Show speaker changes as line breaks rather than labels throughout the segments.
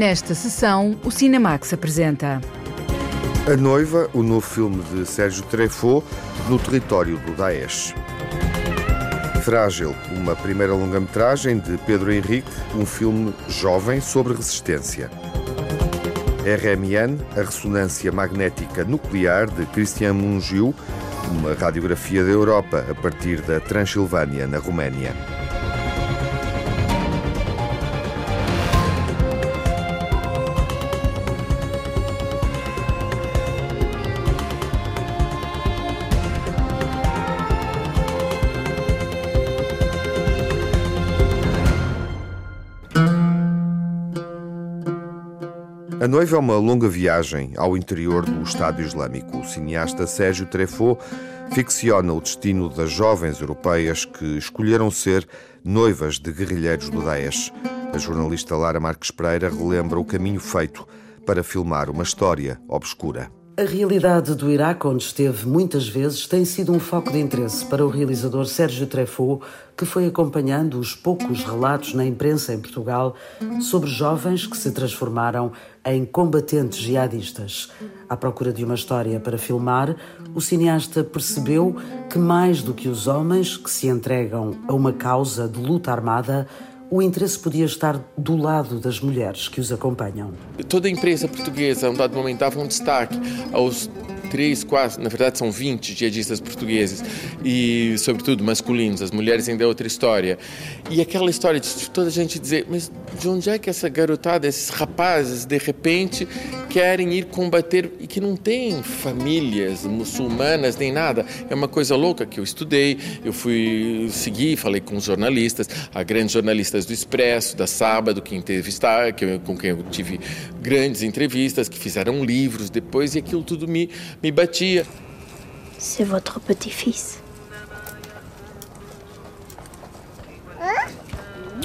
Nesta sessão, o Cinemax apresenta.
A Noiva, o novo filme de Sérgio Treffaut, no território do Daesh. Frágil, uma primeira longa-metragem de Pedro Henrique, um filme jovem sobre resistência. RMN, a ressonância magnética nuclear de Christian Mungiu, uma radiografia da Europa a partir da Transilvânia, na Roménia. Noiva é uma longa viagem ao interior do Estado Islâmico. O cineasta Sérgio Treffaut ficciona o destino das jovens europeias que escolheram ser noivas de guerrilheiros do Daesh. A jornalista Lara Marques Pereira relembra o caminho feito para filmar uma história obscura.
A realidade do Iraque, onde esteve muitas vezes, tem sido um foco de interesse para o realizador Sérgio Treffaut, que foi acompanhando os poucos relatos na imprensa em Portugal sobre jovens que se transformaram em combatentes jihadistas. À procura de uma história para filmar, o cineasta percebeu que, mais do que os homens que se entregam a uma causa de luta armada, o interesse podia estar do lado das mulheres que os acompanham.
Toda a imprensa portuguesa, a um dado momento, dava um destaque aos três, quatro, na verdade são 20 jihadistas portugueses, e sobretudo masculinos, as mulheres ainda é outra história. E aquela história de toda a gente dizer, mas de onde é que essa garotada, esses rapazes, de repente querem ir combater e que não tem famílias muçulmanas nem nada? É uma coisa louca que eu estudei, eu fui seguir, falei com jornalistas, a grandes jornalistas do Expresso, da Sábado, que entrevistar, que eu, com quem eu tive grandes entrevistas, que fizeram livros depois, e aquilo tudo me,
C'est votre petit-fils.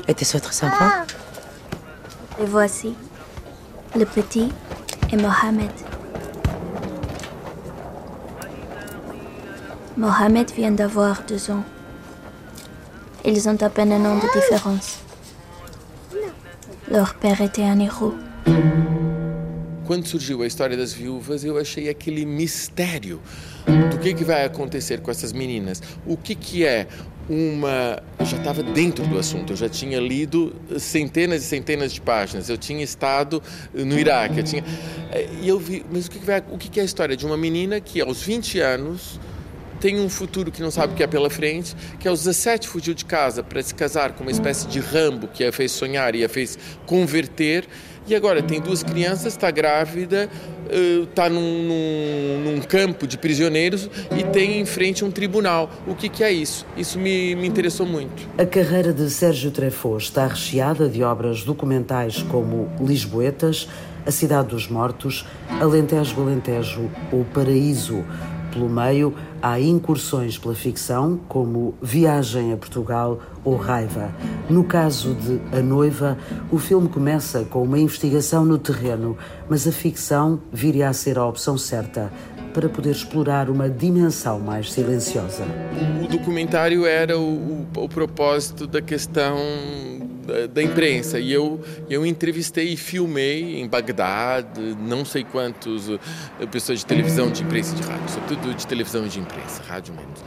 Était ce votre sympa
Et voici. Le petit est Mohamed. Mohamed vient d'avoir deux ans. Ils ont à peine un an de différence. Leur père était un héros.
Quando surgiu a história das viúvas, eu achei aquele mistério do que, que vai acontecer com essas meninas. O que, que é uma. Eu já estava dentro do assunto, eu já tinha lido centenas e centenas de páginas, eu tinha estado no Iraque, eu tinha. E eu vi, mas o que, que, vai... o que, que é a história de uma menina que aos 20 anos tem um futuro que não sabe o que é pela frente, que aos 17 fugiu de casa para se casar com uma espécie de Rambo que a fez sonhar e a fez converter e agora tem duas crianças, está grávida, está num, num, num, campo de prisioneiros e tem em frente um tribunal. O que, que é isso? Isso me, me interessou muito.
A carreira de Sérgio Treffaut está recheada de obras documentais como Lisboetas, A Cidade dos Mortos, Alentejo Alentejo ou Paraíso. Pelo meio, há incursões pela ficção, como Viagem a Portugal ou Raiva. No caso de A Noiva, o filme começa com uma investigação no terreno, mas a ficção viria a ser a opção certa para poder explorar uma dimensão mais silenciosa.
O documentário era o, o, o propósito da questão da, imprensa e eu eu entrevistei e filmei em Bagdá não sei quantos uh, pessoas de televisão, de imprensa e de rádio, sobretudo de televisão e de imprensa, rádio menos.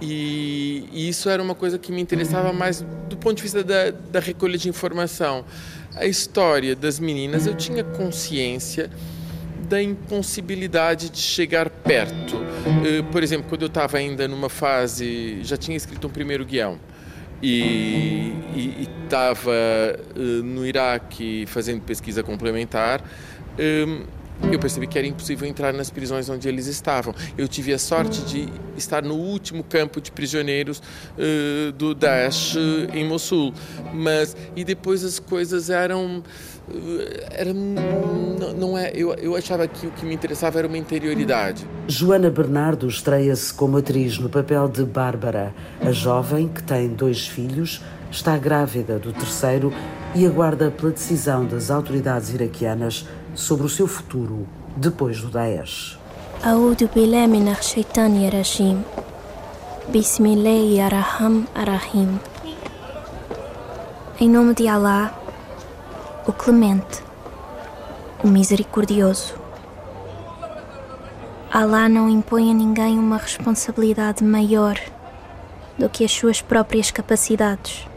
E, e, isso era uma coisa que me interessava mais do ponto de vista da, da recolha de informação. A história das meninas, eu tinha consciência da impossibilidade de chegar perto. Uh, por exemplo, quando eu estava ainda numa fase, já tinha escrito um primeiro guião e estava uh, no Iraque fazendo pesquisa complementar. Um, eu percebi que era impossível entrar nas prisões onde eles estavam. Eu tive a sorte de estar no último campo de prisioneiros uh, do Daesh em Mossul, mas e depois as coisas eram era não, não é eu, eu achava que o que me interessava era uma interioridade.
Joana Bernardo estreia-se como atriz no papel de Bárbara. A jovem que tem dois filhos está grávida do terceiro e aguarda pela decisão das autoridades iraquianas sobre o seu futuro depois do Daesh
أعوذ بالله من الشيطان الرجيم بسم الله الرحمن الرحيم Em nome de Allah o clemente, o misericordioso. Alá não impõe a ninguém uma responsabilidade maior do que as suas próprias capacidades.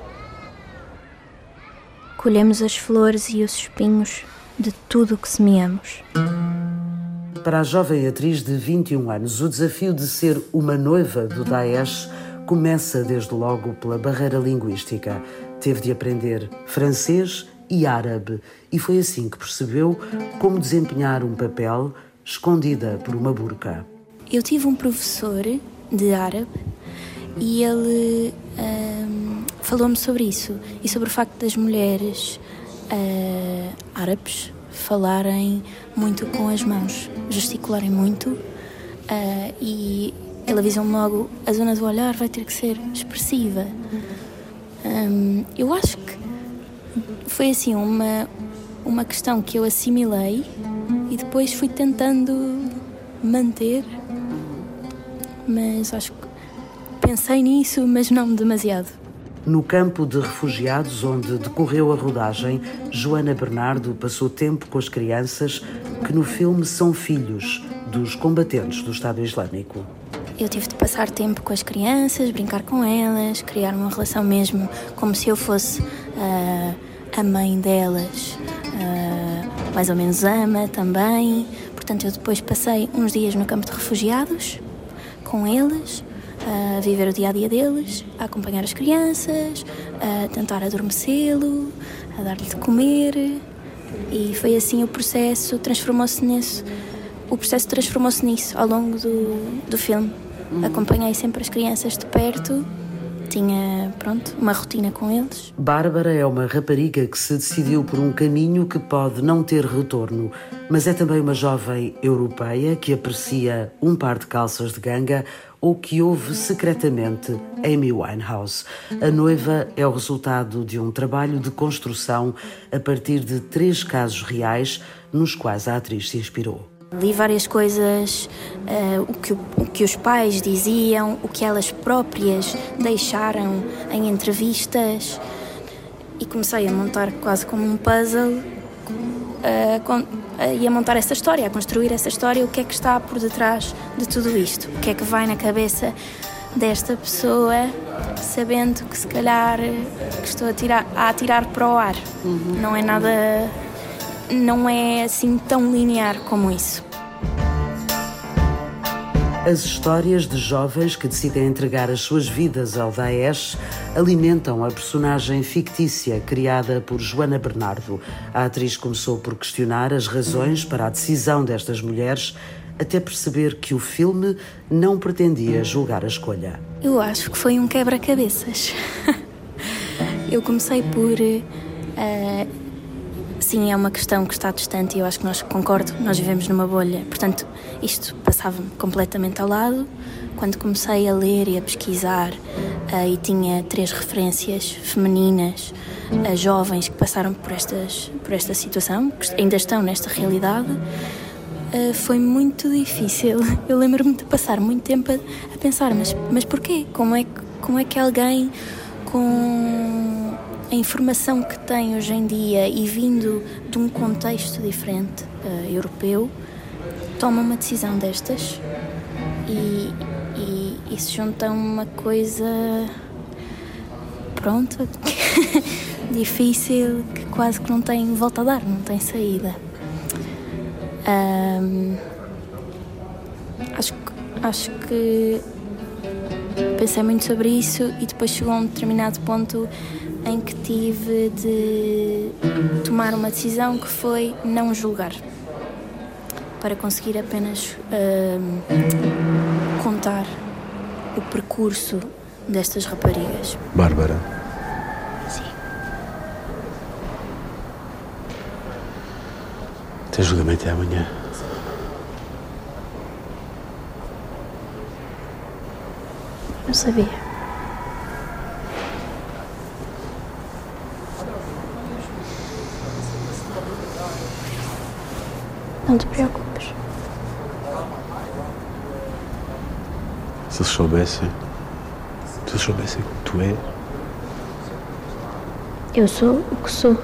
Colhemos as flores e os espinhos de tudo o que semeamos.
Para a jovem atriz de 21 anos, o desafio de ser uma noiva do Daesh começa desde logo pela barreira linguística. Teve de aprender francês e árabe e foi assim que percebeu como desempenhar um papel escondida por uma burca.
Eu tive um professor de árabe e ele um, falou-me sobre isso e sobre o facto das mulheres uh, árabes falarem muito com as mãos, gesticularem muito uh, e ele avisou-me logo: a zona do olhar vai ter que ser expressiva. Um, eu acho que foi assim uma, uma questão que eu assimilei e depois fui tentando manter, mas acho que pensei nisso, mas não demasiado.
No campo de refugiados onde decorreu a rodagem, Joana Bernardo passou tempo com as crianças que no filme são filhos dos combatentes do Estado Islâmico.
Eu tive de passar tempo com as crianças, brincar com elas, criar uma relação mesmo como se eu fosse uh, a mãe delas, uh, mais ou menos ama também. Portanto, eu depois passei uns dias no campo de refugiados com eles, a viver o dia a dia deles, a acompanhar as crianças, a tentar adormecê-lo, a dar-lhe de comer. E foi assim o processo, transformou-se nisso. O processo transformou-se nisso ao longo do, do filme. Acompanhei sempre as crianças de perto, tinha, pronto, uma rotina com eles.
Bárbara é uma rapariga que se decidiu por um caminho que pode não ter retorno, mas é também uma jovem europeia que aprecia um par de calças de ganga ou que ouve secretamente Amy Winehouse. A noiva é o resultado de um trabalho de construção a partir de três casos reais nos quais a atriz se inspirou.
Li várias coisas, uh, o, que, o que os pais diziam, o que elas próprias deixaram em entrevistas e comecei a montar quase como um puzzle uh, e a montar essa história, a construir essa história, o que é que está por detrás de tudo isto, o que é que vai na cabeça desta pessoa, sabendo que se calhar que estou a, tirar, a atirar para o ar. Uhum. Não é nada não é assim tão linear como isso.
As histórias de jovens que decidem entregar as suas vidas ao Daesh alimentam a personagem fictícia criada por Joana Bernardo. A atriz começou por questionar as razões para a decisão destas mulheres, até perceber que o filme não pretendia julgar a escolha.
Eu acho que foi um quebra-cabeças. Eu comecei por uh, Sim, é uma questão que está distante e eu acho que nós concordo, nós vivemos numa bolha. Portanto, isto passava-me completamente ao lado. Quando comecei a ler e a pesquisar uh, e tinha três referências femininas, uh, jovens que passaram por, estas, por esta situação, que ainda estão nesta realidade, uh, foi muito difícil. Eu lembro-me de passar muito tempo a, a pensar, mas, mas porquê? Como é, como é que alguém com a informação que tem hoje em dia e vindo de um contexto diferente uh, europeu, toma uma decisão destas e, e, e se junta uma coisa pronto difícil que quase que não tem volta a dar, não tem saída. Um, acho, acho que pensei muito sobre isso e depois chegou a um determinado ponto em que tive de tomar uma decisão que foi não julgar, para conseguir apenas uh, contar o percurso destas raparigas.
Bárbara.
Sim.
Tens julgamento até amanhã.
Não sabia. Não te preocupes.
Se eles soubessem. Se eles soubessem que tu és.
Eu sou o que sou.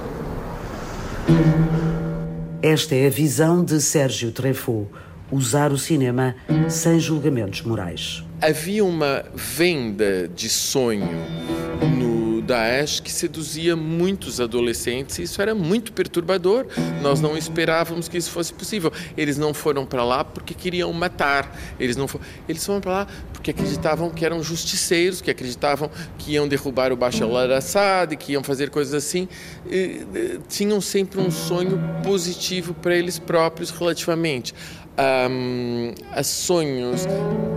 Esta é a visão de Sérgio Treffaut, usar o cinema sem julgamentos morais.
Havia uma venda de sonho no Daesh que seduzia muitos adolescentes e isso era muito perturbador. Nós não esperávamos que isso fosse possível. Eles não foram para lá porque queriam matar. Eles não foram, eles foram para lá porque acreditavam que eram justiceiros, que acreditavam que iam derrubar o Bashar al-Assad, que iam fazer coisas assim. E, e, tinham sempre um sonho positivo para eles próprios relativamente um, a sonhos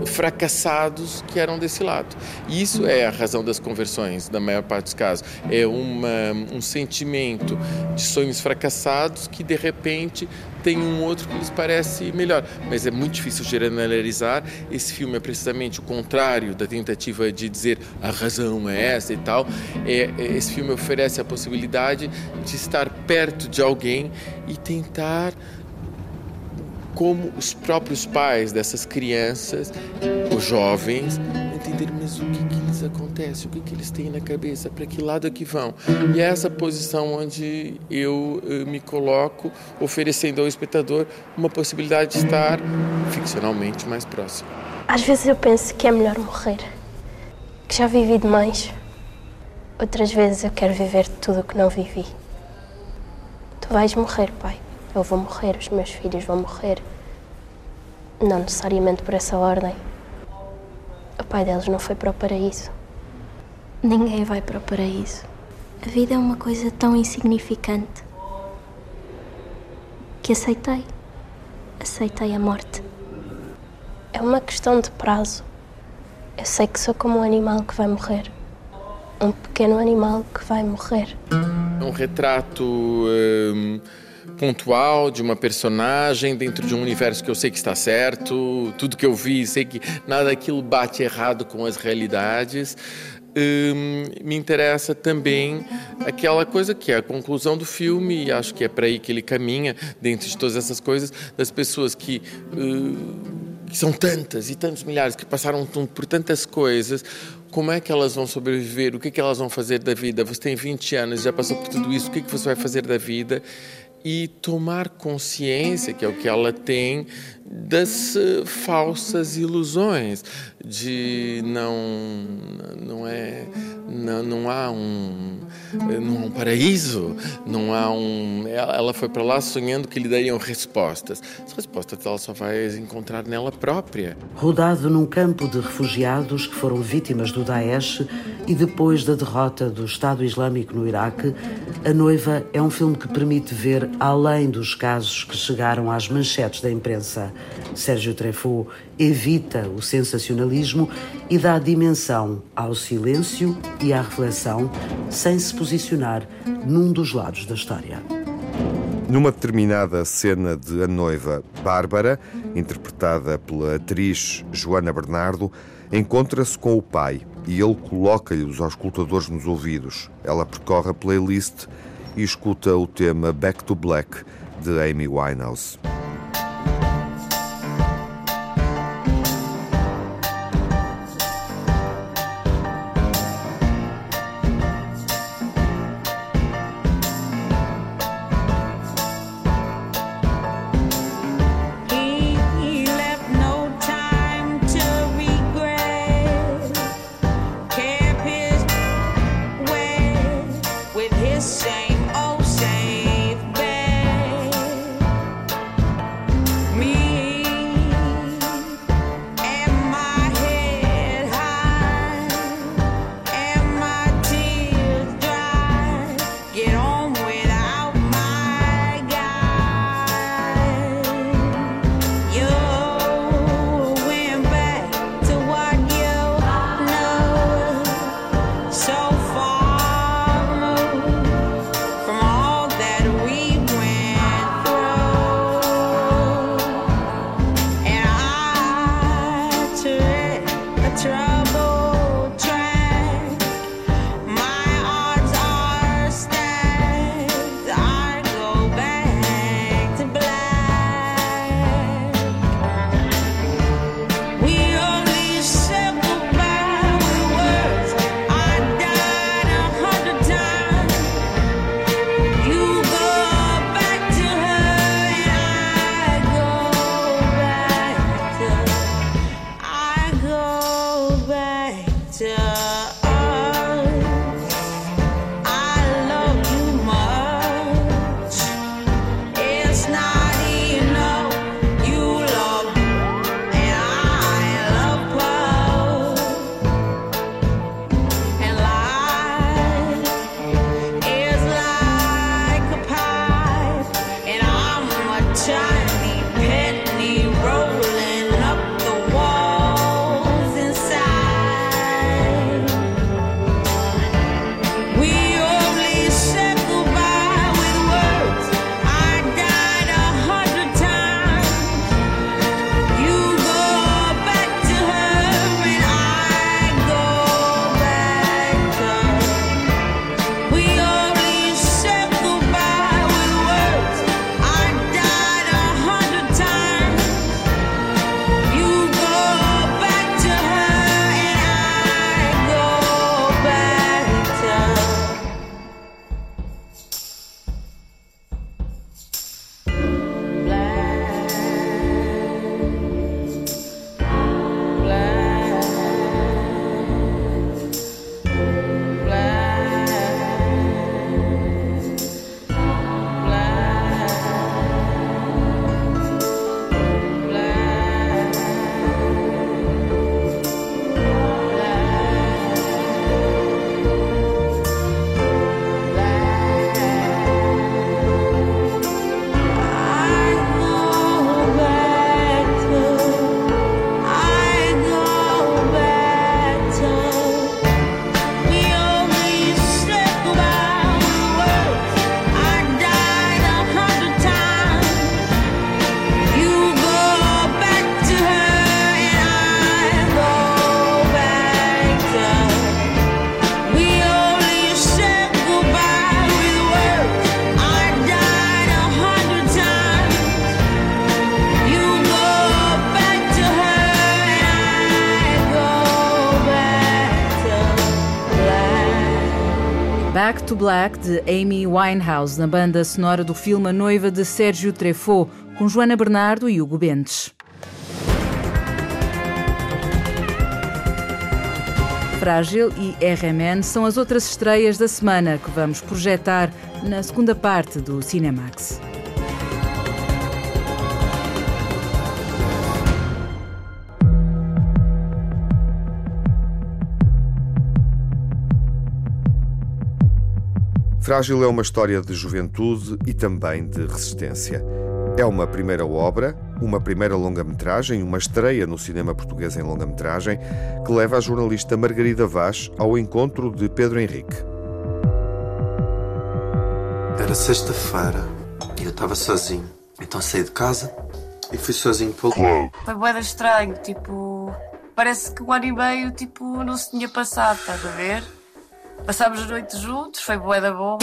fracassados que eram desse lado. E isso é a razão das conversões, na maior parte dos casos. É uma, um sentimento de sonhos fracassados que, de repente, tem um outro que lhes parece melhor. Mas é muito difícil generalizar. Esse filme é precisamente o contrário da tentativa de dizer a razão é essa e tal. É esse filme oferece a possibilidade de estar perto de alguém e tentar como os próprios pais dessas crianças, os jovens, entenderem mas o que, que lhes acontece, o que, que eles têm na cabeça, para que lado é que vão. E é essa posição onde eu, eu me coloco, oferecendo ao espectador uma possibilidade de estar ficcionalmente mais próximo.
Às vezes eu penso que é melhor morrer, que já vivi demais. Outras vezes eu quero viver tudo o que não vivi. Tu vais morrer, pai. Eu vou morrer, os meus filhos vão morrer. Não necessariamente por essa ordem. O pai deles não foi para o paraíso.
Ninguém vai para o paraíso. A vida é uma coisa tão insignificante que aceitei. Aceitei a morte.
É uma questão de prazo. Eu sei que sou como um animal que vai morrer. Um pequeno animal que vai morrer.
Um retrato. Hum pontual de uma personagem dentro de um universo que eu sei que está certo, tudo que eu vi, sei que nada daquilo bate errado com as realidades. Hum, me interessa também aquela coisa que é a conclusão do filme, e acho que é para aí que ele caminha, dentro de todas essas coisas, das pessoas que. Uh, que são tantas e tantos milhares que passaram por tantas coisas, como é que elas vão sobreviver? O que, é que elas vão fazer da vida? Você tem 20 anos, já passou por tudo isso, o que, é que você vai fazer da vida? E tomar consciência, que é o que ela tem, das uh, falsas ilusões de não não é não, não há um não há um paraíso não há um ela foi para lá sonhando que lhe dariam respostas. As respostas ela só vai encontrar nela própria.
Rodado num campo de refugiados que foram vítimas do Daesh e depois da derrota do Estado Islâmico no Iraque a noiva é um filme que permite ver além dos casos que chegaram às manchetes da imprensa Sérgio Treffaut evita o sensacionalismo e dá dimensão ao silêncio e à reflexão, sem se posicionar num dos lados da história.
Numa determinada cena de A Noiva, Bárbara, interpretada pela atriz Joana Bernardo, encontra-se com o pai e ele coloca-lhe os auscultadores nos ouvidos. Ela percorre a playlist e escuta o tema Back to Black de Amy Winehouse.
To Black de Amy Winehouse na banda sonora do filme A Noiva de Sérgio Treffaut, com Joana Bernardo e Hugo Bentes. Frágil e RMN são as outras estreias da semana que vamos projetar na segunda parte do Cinemax.
Frágil é uma história de juventude e também de resistência. É uma primeira obra, uma primeira longa-metragem, uma estreia no cinema português em longa-metragem, que leva a jornalista Margarida Vaz ao encontro de Pedro Henrique.
Era sexta-feira e eu estava sozinho. Então saí de casa e fui sozinho para o clube.
Foi boeda estranho, tipo. Parece que um ano e meio, tipo, não se tinha passado, estás a ver? Passámos a noite juntos, foi boeda bom.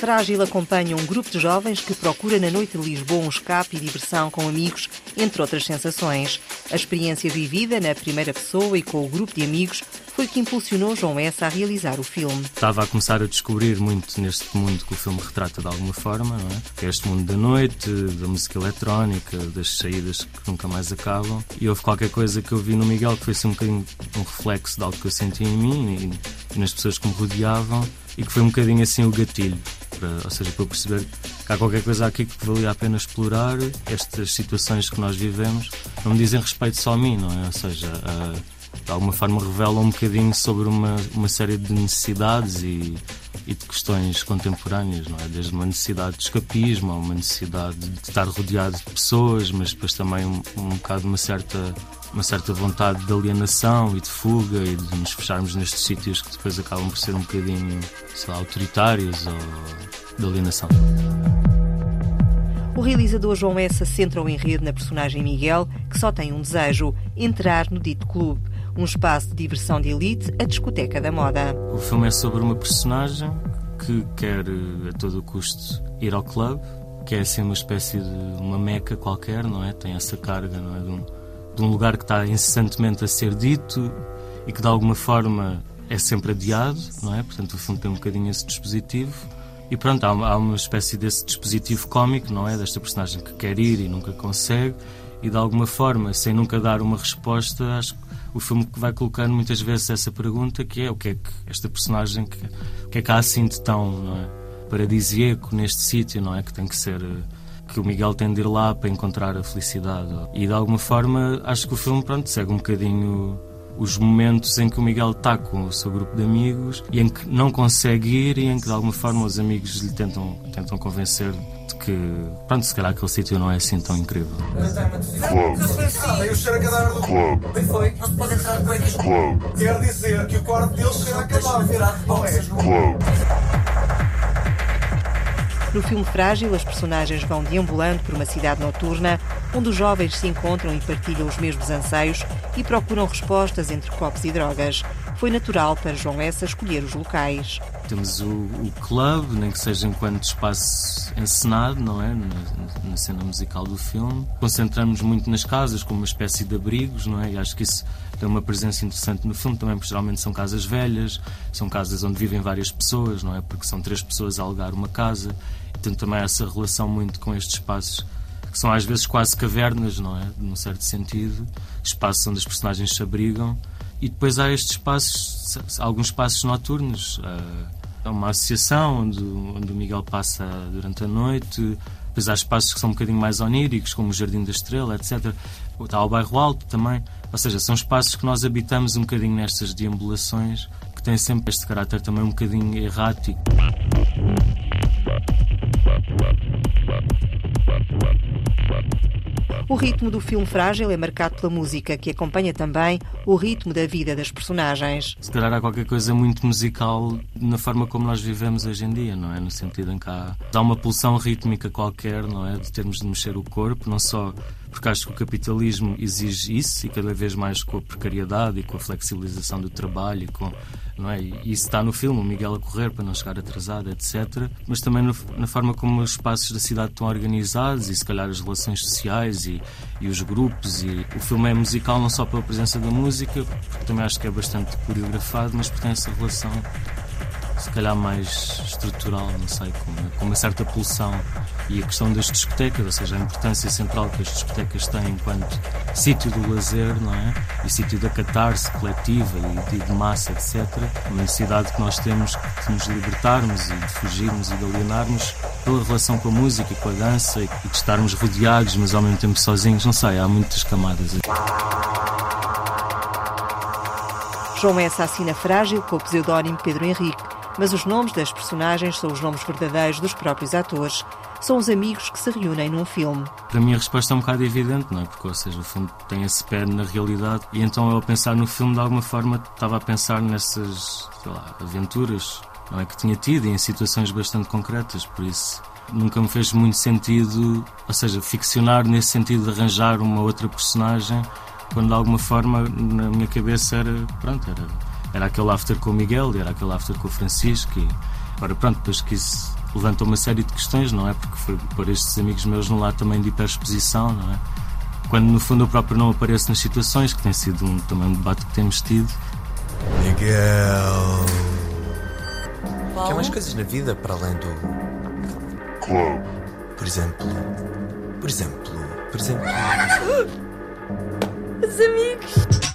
Frágil acompanha um grupo de jovens que procura na noite de Lisboa um escape e diversão com amigos, entre outras sensações. A experiência vivida na primeira pessoa e com o grupo de amigos foi que impulsionou João S. a realizar o filme.
Estava a começar a descobrir muito neste mundo que o filme retrata de alguma forma, não é? Que é este mundo da noite, da música eletrónica, das saídas que nunca mais acabam. E houve qualquer coisa que eu vi no Miguel que foi assim um bocadinho um reflexo de algo que eu senti em mim e, nas pessoas que me rodeavam e que foi um bocadinho assim o gatilho. Para, ou seja, para eu perceber que há qualquer coisa aqui que valia a pena explorar, estas situações que nós vivemos não me dizem respeito só a mim, não é? Ou seja, de alguma forma revelam um bocadinho sobre uma, uma série de necessidades e, e de questões contemporâneas, não é? Desde uma necessidade de escapismo, uma necessidade de estar rodeado de pessoas, mas depois também um, um bocado uma certa uma certa vontade de alienação e de fuga e de nos fecharmos nestes sítios que depois acabam por ser um bocadinho, sei lá, autoritários ou de alienação.
O realizador João Essa centra o enredo na personagem Miguel, que só tem um desejo: entrar no dito clube, um espaço de diversão de elite, a discoteca da moda.
O filme é sobre uma personagem que quer a todo custo ir ao clube, que é assim uma espécie de uma meca qualquer, não é? Tem essa carga, não é? De um, de um lugar que está incessantemente a ser dito e que de alguma forma é sempre adiado, não é? Portanto, o filme tem um bocadinho esse dispositivo. E pronto, há uma, há uma espécie desse dispositivo cómico, não é? Desta personagem que quer ir e nunca consegue, e de alguma forma, sem nunca dar uma resposta, acho que o filme vai colocando muitas vezes essa pergunta que é o que é que esta personagem, que, o que é que há assim de tão não é? paradisíaco neste sítio, não é? Que tem que ser que o Miguel tem de ir lá para encontrar a felicidade. E de alguma forma acho que o filme pronto, segue um bocadinho os momentos em que o Miguel está com o seu grupo de amigos e em que não consegue ir e em que de alguma forma os amigos lhe tentam, tentam convencer que, pronto, se calhar aquele sítio não é assim tão incrível.
Club. Club. Quer dizer que o quarto deles será. Club.
No filme Frágil, as personagens vão deambulando por uma cidade noturna, onde os jovens se encontram e partilham os mesmos anseios e procuram respostas entre copos e drogas. Foi natural para João Essa escolher os locais.
Temos o, o club, nem que seja enquanto espaço encenado, não é? Na, na, cena musical do filme. Concentramos muito nas casas, como uma espécie de abrigos, não é? E acho que isso tem uma presença interessante no filme também, porque geralmente são casas velhas, são casas onde vivem várias pessoas, não é? Porque são três pessoas a alugar uma casa tem também essa relação muito com estes espaços que são às vezes quase cavernas, não é? Num certo sentido, espaços onde as personagens se abrigam. E depois há estes espaços, alguns espaços noturnos. Há uma associação onde, onde o Miguel passa durante a noite. Depois há espaços que são um bocadinho mais oníricos, como o Jardim da Estrela, etc. Está o Bairro Alto também. Ou seja, são espaços que nós habitamos um bocadinho nestas deambulações, que têm sempre este caráter também um bocadinho errático.
O ritmo do filme Frágil é marcado pela música, que acompanha também o ritmo da vida das personagens.
Se calhar há qualquer coisa muito musical na forma como nós vivemos hoje em dia, não é? No sentido em que há, há uma pulsão rítmica qualquer, não é? De termos de mexer o corpo, não só porque acho que o capitalismo exige isso e cada vez mais com a precariedade e com a flexibilização do trabalho e com não é? Isso está no filme, o Miguel a correr para não chegar atrasado, etc. Mas também no, na forma como os espaços da cidade estão organizados e se calhar as relações sociais e, e os grupos. E o filme é musical não só pela presença da música, porque também acho que é bastante coreografado, mas porque tem essa relação se calhar mais estrutural, não sei, com uma, com uma certa pulsão. E a questão das discotecas, ou seja, a importância central que as discotecas têm enquanto sítio do lazer, não é? E sítio da catarse coletiva e de massa, etc. Uma necessidade que nós temos de nos libertarmos e de fugirmos e de alienarmos pela relação com a música e com a dança e de estarmos rodeados, mas ao mesmo tempo sozinhos. Não sei, há muitas camadas aqui.
João S. assina Frágil com o pseudónimo Pedro Henrique, mas os nomes das personagens são os nomes verdadeiros dos próprios atores. São os amigos que se reúnem num filme.
Para mim a resposta é um bocado evidente, não é? Porque, ou seja, o filme tem esse pé na realidade e então eu, ao pensar no filme, de alguma forma, estava a pensar nessas, sei lá, aventuras não é, que tinha tido e em situações bastante concretas, por isso nunca me fez muito sentido, ou seja, ficcionar nesse sentido de arranjar uma outra personagem quando de alguma forma na minha cabeça era, pronto, era, era aquele after com o Miguel, era aquele after com o Francisco e agora pronto, depois que isso levantou uma série de questões, não é? Porque foi por estes amigos meus num lado também de hiperexposição, não é? Quando no fundo eu próprio não apareço nas situações, que tem sido um, também um debate que temos tido.
Miguel. Quer mais coisas na vida para além do. Club. Por exemplo. Por exemplo. Por exemplo.
Os amigos.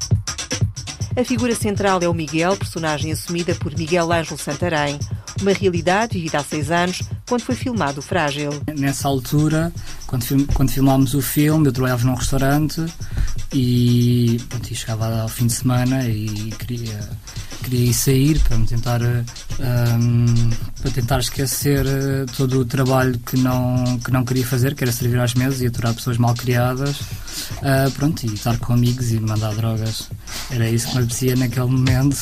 A figura central é o Miguel, personagem assumida por Miguel Ângelo Santarém. Uma realidade vivida há seis anos, quando foi filmado o Frágil.
Nessa altura, quando, film, quando filmámos o filme, eu trabalhava num restaurante e, pronto, e chegava ao fim de semana e queria, queria ir sair para me tentar, um, para tentar esquecer eh, todo o trabalho que não, que não queria fazer, que era servir às mesas e aturar pessoas mal criadas. Uh, pronto, e estar com amigos e mandar drogas. Era isso que me apetecia naquele momento.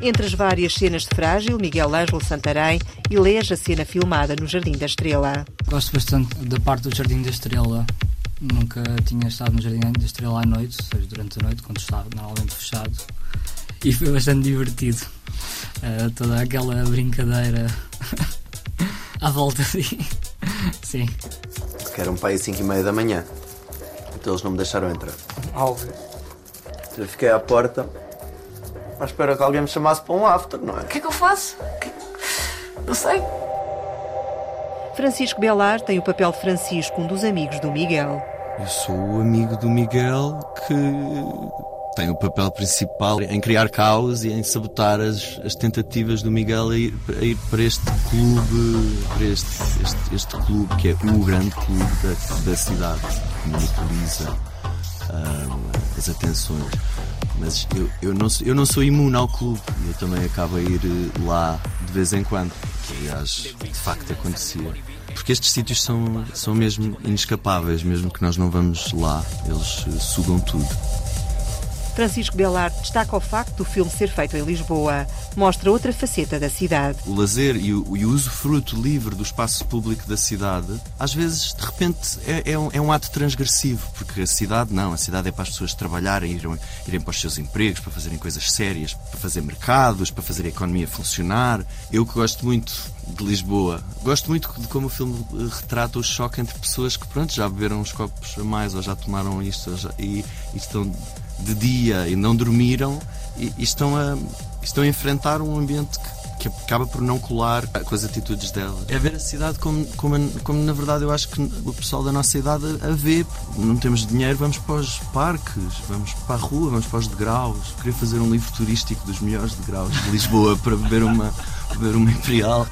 Entre as várias cenas de Frágil, Miguel Ângelo Santarém elege a cena filmada no Jardim da Estrela.
Gosto bastante da parte do Jardim da Estrela. Nunca tinha estado no Jardim da Estrela à noite, ou seja, durante a noite, quando estava normalmente fechado. E foi bastante divertido. Uh, toda aquela brincadeira à volta ali. Sim.
Que era um pai às 5 e meia da manhã. Então eles não me deixaram entrar.
Óbvio.
Eu fiquei à porta à espera que alguém me chamasse para um after, não é?
O que é que eu faço? Não sei.
Francisco Belar tem o papel de Francisco, um dos amigos do Miguel.
Eu sou o amigo do Miguel que tem o papel principal em criar caos e em sabotar as, as tentativas do Miguel a ir, a ir, para este clube, para este, este, este, clube que é o grande clube da, da cidade, que monopoliza uh, as atenções. Mas eu, eu, não, eu não sou imune ao clube eu também acabo a ir eh, lá de vez em quando, que aliás de facto acontecia. Porque estes sítios são, são mesmo inescapáveis, mesmo que nós não vamos lá, eles eh, sugam tudo.
Francisco Belarte destaca o facto do filme ser feito em Lisboa. Mostra outra faceta da cidade.
O lazer e o, e o usufruto livre do espaço público da cidade, às vezes, de repente, é, é, um, é, um, ato transgressivo, porque a cidade não. A cidade é para as pessoas trabalharem, irem, irem para os seus empregos, para fazerem coisas sérias, para fazer mercados, para fazer a economia funcionar. Eu que gosto muito de Lisboa. Gosto muito de como o filme retrata o choque entre pessoas que, pronto, já beberam uns copos a mais ou já tomaram isto já, e, e estão de dia e não dormiram e, e estão, a, estão a enfrentar um ambiente que, que, acaba por não colar com as atitudes dela. É ver a cidade como, como, como na verdade eu acho que o pessoal da nossa idade a, a vê. Não temos dinheiro, vamos para os parques, vamos para a rua, vamos para os degraus. Queria fazer um livro turístico dos melhores degraus de Lisboa para beber uma, beber uma Imperial.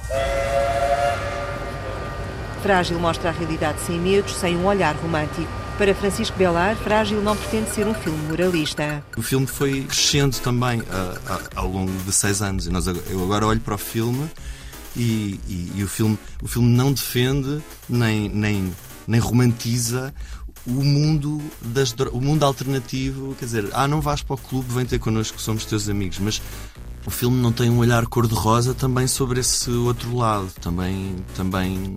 Frágil mostra a realidade sem medos, sem um olhar romântico. Para Francisco Belar, Frágil não pretende ser um filme moralista.
O filme foi crescendo também uh, uh, ao longo de seis anos. E nós, eu agora olho para o filme e, e, e o, filme, o filme não defende nem, nem, nem romantiza o mundo, das, o mundo alternativo. Quer dizer, ah, não vais para o clube, vem ter connosco, somos teus amigos. Mas o filme não tem um olhar cor-de-rosa também sobre esse outro lado. Também, também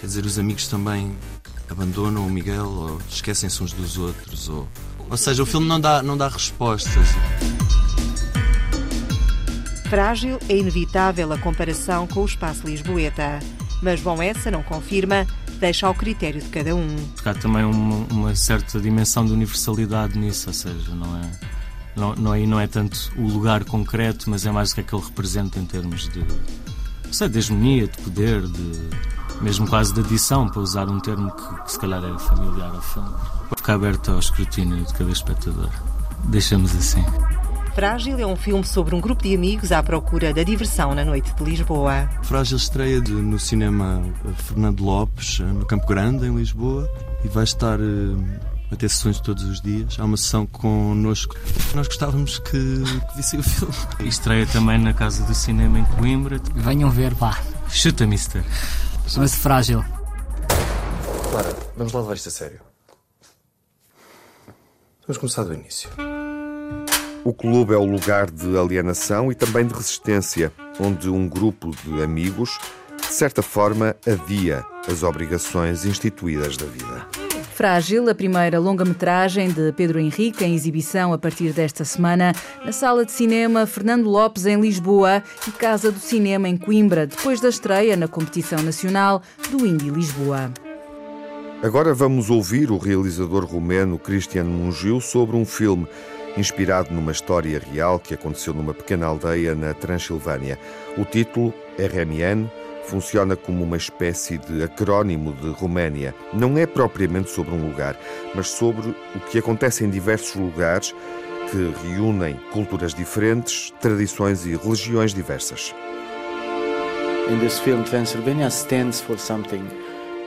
quer dizer, os amigos também abandonam o Miguel ou esquecem-se uns dos outros. Ou, ou seja, o filme não dá, não dá respostas.
Frágil é inevitável a comparação com o espaço Lisboeta, mas Bom Essa não confirma, deixa ao critério de cada um.
Porque há também uma, uma certa dimensão de universalidade nisso, ou seja, não é Não, não, aí não é tanto o lugar concreto, mas é mais o que é que ele representa em termos de, sei, de hegemonia, de poder, de, mesmo quase de adição, para usar um termo que, que se calhar é familiar ao filme. Ficar aberto ao escrutínio de cada espectador. Deixamos assim.
Frágil é um filme sobre um grupo de amigos à procura da diversão na noite de Lisboa.
Frágil estreia de, no cinema Fernando Lopes, no Campo Grande, em Lisboa, e vai estar uh, a ter sessões todos os dias. Há uma sessão connosco. Nós gostávamos que, que visse o filme.
E estreia também na Casa do Cinema em Coimbra.
Venham ver, pá.
Chuta, mister.
Chama-se Frágil.
Clara, vamos lá levar isto a sério. Vamos começar do início.
O clube é o lugar de alienação e também de resistência, onde um grupo de amigos, de certa forma, adia as obrigações instituídas da vida.
Frágil, a primeira longa-metragem de Pedro Henrique, em exibição a partir desta semana, na Sala de Cinema Fernando Lopes, em Lisboa, e Casa do Cinema, em Coimbra, depois da estreia na competição nacional do Indy Lisboa.
Agora vamos ouvir o realizador romeno Cristian Mungil sobre um filme inspirado numa história real que aconteceu numa pequena aldeia na Transilvânia. O título, RMN, funciona como uma espécie de acrónimo de Roménia. Não é propriamente sobre um lugar, mas sobre o que acontece em diversos lugares que reúnem culturas diferentes, tradições e religiões diversas.
In this film, Transylvania stands for something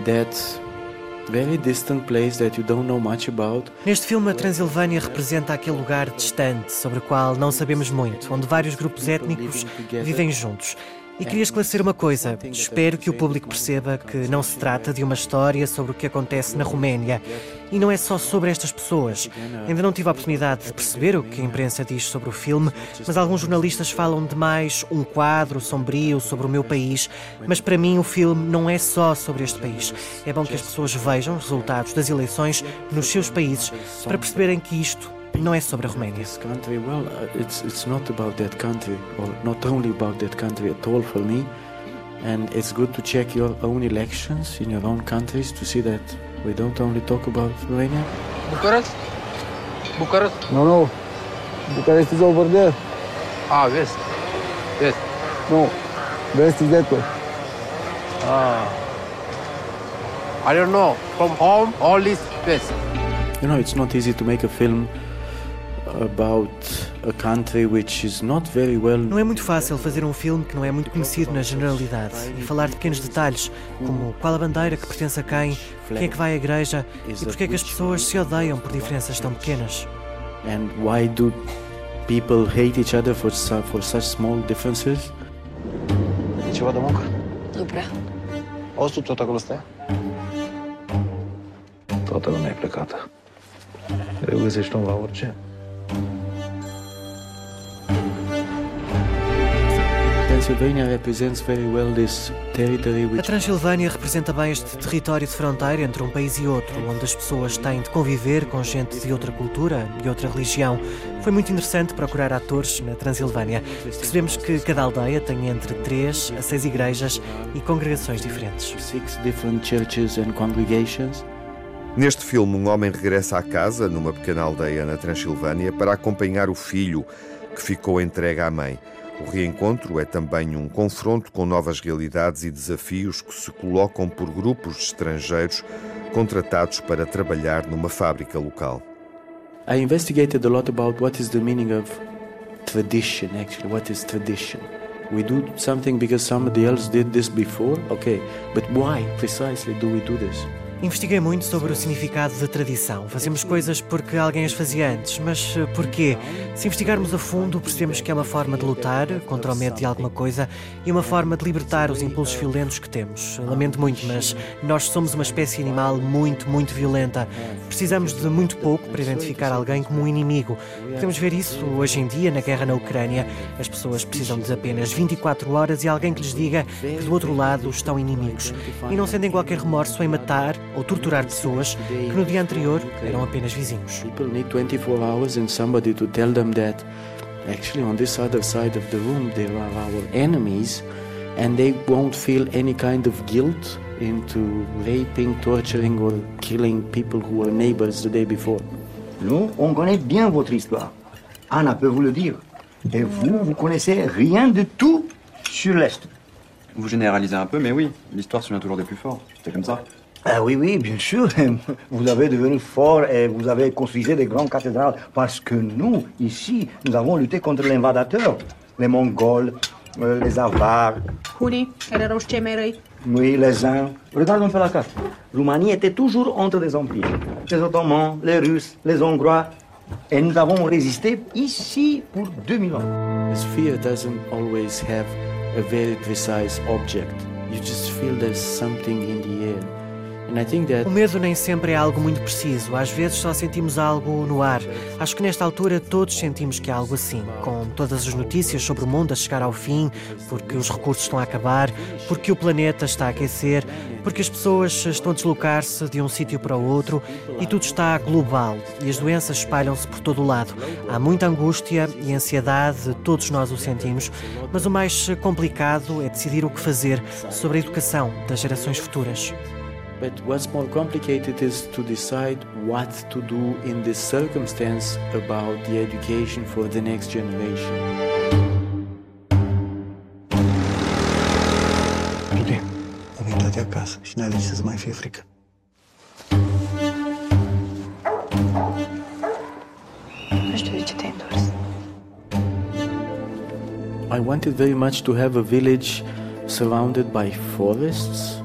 that very distant place that you don't know much about.
Neste filme, a Transilvânia representa aquele lugar distante sobre o qual não sabemos muito, onde vários grupos étnicos vivem juntos. E queria esclarecer uma coisa. Espero que o público perceba que não se trata de uma história sobre o que acontece na Roménia. E não é só sobre estas pessoas. Ainda não tive a oportunidade de perceber o que a imprensa diz sobre o filme, mas alguns jornalistas falam de mais um quadro sombrio sobre o meu país. Mas para mim, o filme não é só sobre este país. É bom que as pessoas vejam os resultados das eleições nos seus países para perceberem que isto não é sobre a Roménia.
Country, well, it's it's not about that country, or not only about that country at all for me. And it's good to check your own elections in your own countries to see that we don't only talk about Romania.
Bucharest? Bucharest?
No, no. Bucharest is over there.
Ah, west. West.
No. West is that way.
Ah. I don't know. From home, all is west.
You know, it's not easy to make a film
Não é muito fácil fazer um filme que não é muito conhecido na generalidade e falar de pequenos detalhes, como qual a bandeira que pertence a quem, quem é que vai à igreja e porque é que as pessoas se odeiam por diferenças tão pequenas.
And why do people hate each other for for such small differences?
E?
Nu prea.
Ostul tot acolo stă? Toată lumea e plecată. Găsești un la orice.
A Transilvânia representa bem este território de fronteira entre um país e outro, onde as pessoas têm de conviver com gente de outra cultura e outra religião. Foi muito interessante procurar atores na Transilvânia. Percebemos que cada aldeia tem entre três a seis igrejas e congregações diferentes.
six different churches and congregations.
Neste filme, um homem regressa à casa, numa pequena aldeia na Transilvânia, para acompanhar o filho que ficou entregue à mãe. O reencontro é também um confronto com novas realidades e desafios que se colocam por grupos de estrangeiros contratados para trabalhar numa fábrica local.
I investigated a lot about what is the meaning of tradition actually. What is tradition? We do something because somebody else did this before? Okay, but why precisely do we do this?
Investiguei muito sobre o significado da tradição. Fazemos coisas porque alguém as fazia antes, mas eh, porquê? Se investigarmos a fundo, percebemos que é uma forma de lutar contra o medo de alguma coisa e uma forma de libertar os impulsos violentos que temos. Lamento muito, mas nós somos uma espécie animal muito, muito violenta. Precisamos de muito pouco para identificar alguém como um inimigo. Podemos ver isso hoje em dia na guerra na Ucrânia. As pessoas precisam de apenas 24 horas e alguém que lhes diga que do outro lado estão inimigos. E não sentem qualquer remorso em matar ou torturar pessoas que no dia anterior eram apenas vizinhos.
People need 24 hours and somebody to tell them that actually on this other side of the room there are our enemies and they won't feel any kind of guilt into raping, torturing or killing people who were neighbors the day before.
Nous, on connaît bien votre histoire.
Anna peut vous le dire. Et vous, vous connaissez rien de tout sur l'Est.
Vous généralisez un peu, mais oui, l'histoire se souvient toujours des plus forts. C'est comme ça.
Ah oui, oui, bien sûr. Vous avez devenu fort et vous avez construit des grandes cathédrales parce que nous, ici, nous avons lutté contre l'invadateur, les Mongols, euh, les Avars, oui, les Huns. Regarde un peu la carte. Roumanie était toujours entre des empires. Les Ottomans, les Russes, les Hongrois. Et nous avons résisté ici pour 2000 ans.
This fear doesn't always have a very precise object. You just feel there's something in the
O medo nem sempre é algo muito preciso. Às vezes só sentimos algo no ar. Acho que nesta altura todos sentimos que é algo assim. Com todas as notícias sobre o mundo a chegar ao fim, porque os recursos estão a acabar, porque o planeta está a aquecer, porque as pessoas estão a deslocar-se de um sítio para o outro e tudo está global e as doenças espalham-se por todo o lado. Há muita angústia e ansiedade, todos nós o sentimos, mas o mais complicado é decidir o que fazer sobre a educação das gerações futuras.
But what's more complicated is to decide what to do in this circumstance about the education for the next generation.
Iulie, am intrat de acasă și n-ai lăsat să mai fie frică.
Nu știu de ce te-ai întors.
I wanted very much to have a village surrounded by forests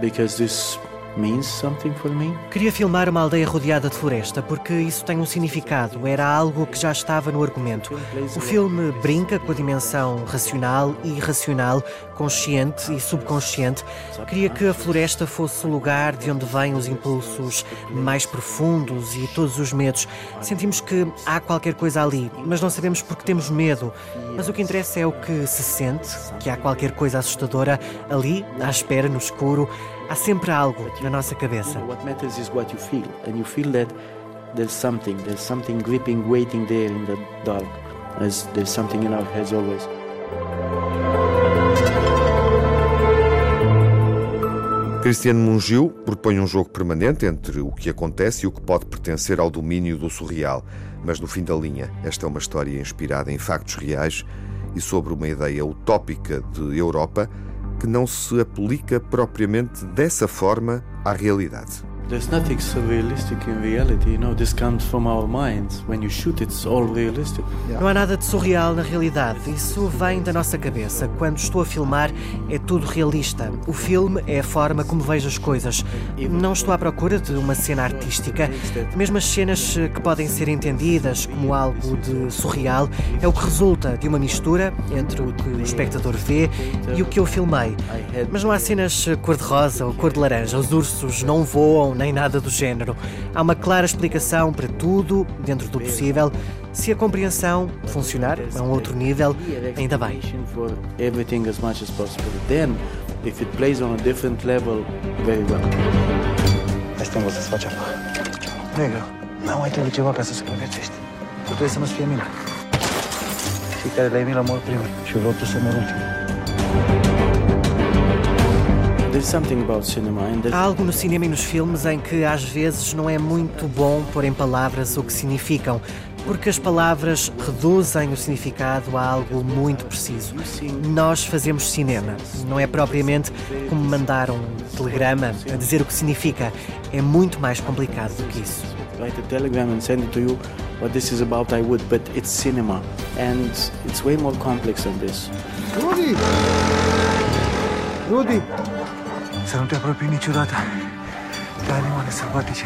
because this means something for me.
Queria filmar uma aldeia rodeada de floresta porque isso tem um significado, era algo que já estava no argumento. O filme brinca com a dimensão racional e irracional, consciente e subconsciente. Queria que a floresta fosse o lugar de onde vêm os impulsos mais profundos e todos os medos. Sentimos que há qualquer coisa ali, mas não sabemos porque temos medo. Mas o que interessa é o que se sente, que há qualquer coisa assustadora ali, à espera, no escuro. Há sempre algo na nossa cabeça.
What matters is what you feel, and you feel that there's something, there's something gripping, waiting there in the dark, as there's something in our heads always.
Cristiano Mungiu propõe um jogo permanente entre o que acontece e o que pode pertencer ao domínio do surreal. Mas no fim da linha, esta é uma história inspirada em factos reais e sobre uma ideia utópica de Europa que não se aplica propriamente dessa forma à realidade.
There's nothing surrealistic in reality, you know, this comes from our minds. When you shoot, it's all realistic.
Não há nada de surreal na realidade. Isso vem da nossa cabeça. Quando estou a filmar, é tudo realista. O filme é a forma como vejo as coisas. Não estou à procura de uma cena artística. Mesmo as cenas que podem ser entendidas como algo de surreal é o que resulta de uma mistura entre o que o espectador vê e o que eu filmei. Mas não há cenas cor-de-rosa ou cor-de-laranja. Os ursos não voam nem nada do género. Há uma clara explicação para tudo, dentro do possível. Se a compreensão funcionar a um outro nível, ainda bem.
For everything as much as possible. Then, if it plays on a different level, very well.
Asta învăț să-ți faci apa. Negru, n-am mai trebuit ceva ca să supraviețuiești. Tu trebuie să nu-ți fie milă. Cei care le-ai milă mor primul și eu vreau tu să mor ultimul.
Há algo no cinema e nos filmes em que às vezes não é muito bom pôr em palavras o que significam, porque as palavras reduzem o significado a algo muito preciso. Nós fazemos cinema, não é propriamente como mandar um telegrama a dizer o que significa, é muito mais complicado do que isso.
write a telegram and send it to you. What this is about, I would, but it's cinema, and it's way more complex than this.
Rudy! Rudy! Să nu te apropii niciodată de animale sălbatice.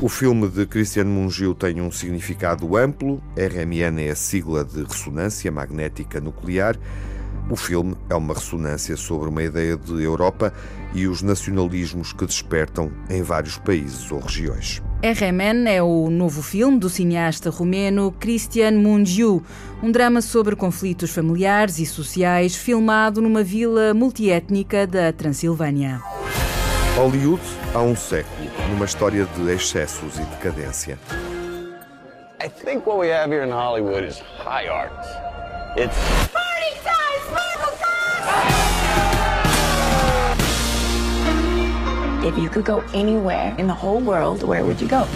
O filme de Cristiano Mungiu tem um significado amplo. RMN é a sigla de ressonância magnética nuclear. O filme é uma ressonância sobre uma ideia de Europa e os nacionalismos que despertam em vários países ou regiões.
RMN é o novo filme do cineasta romeno Cristian Mungiu, um drama sobre conflitos familiares e sociais filmado numa vila multiétnica da Transilvânia.
Hollywood há um século, numa história de excessos e decadência.
I think what we have here in Hollywood is high art. It's
If you could go anywhere in the whole world, where would you go?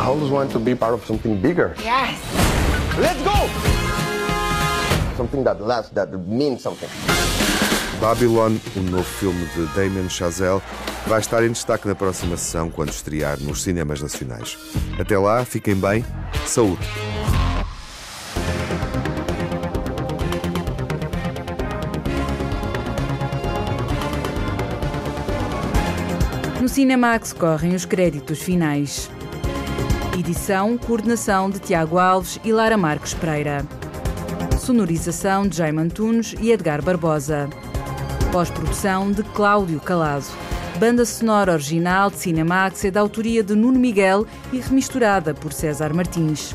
I always want to be part of something bigger.
Yes.
Let's go! Something that lasts, that means something.
Babylon, o novo filme de Damien Chazelle, vai estar em destaque na próxima sessão quando estrear nos cinemas nacionais. Até lá, fiquem bem, saúde!
No Cinemax correm os créditos finais. Edição, coordenação de Tiago Alves e Lara Marques Pereira. Sonorização de Jaime Antunes e Edgar Barbosa. Pós-produção de Cláudio Calado. Banda sonora original de Cinemax é da autoria de Nuno Miguel e remisturada por César Martins.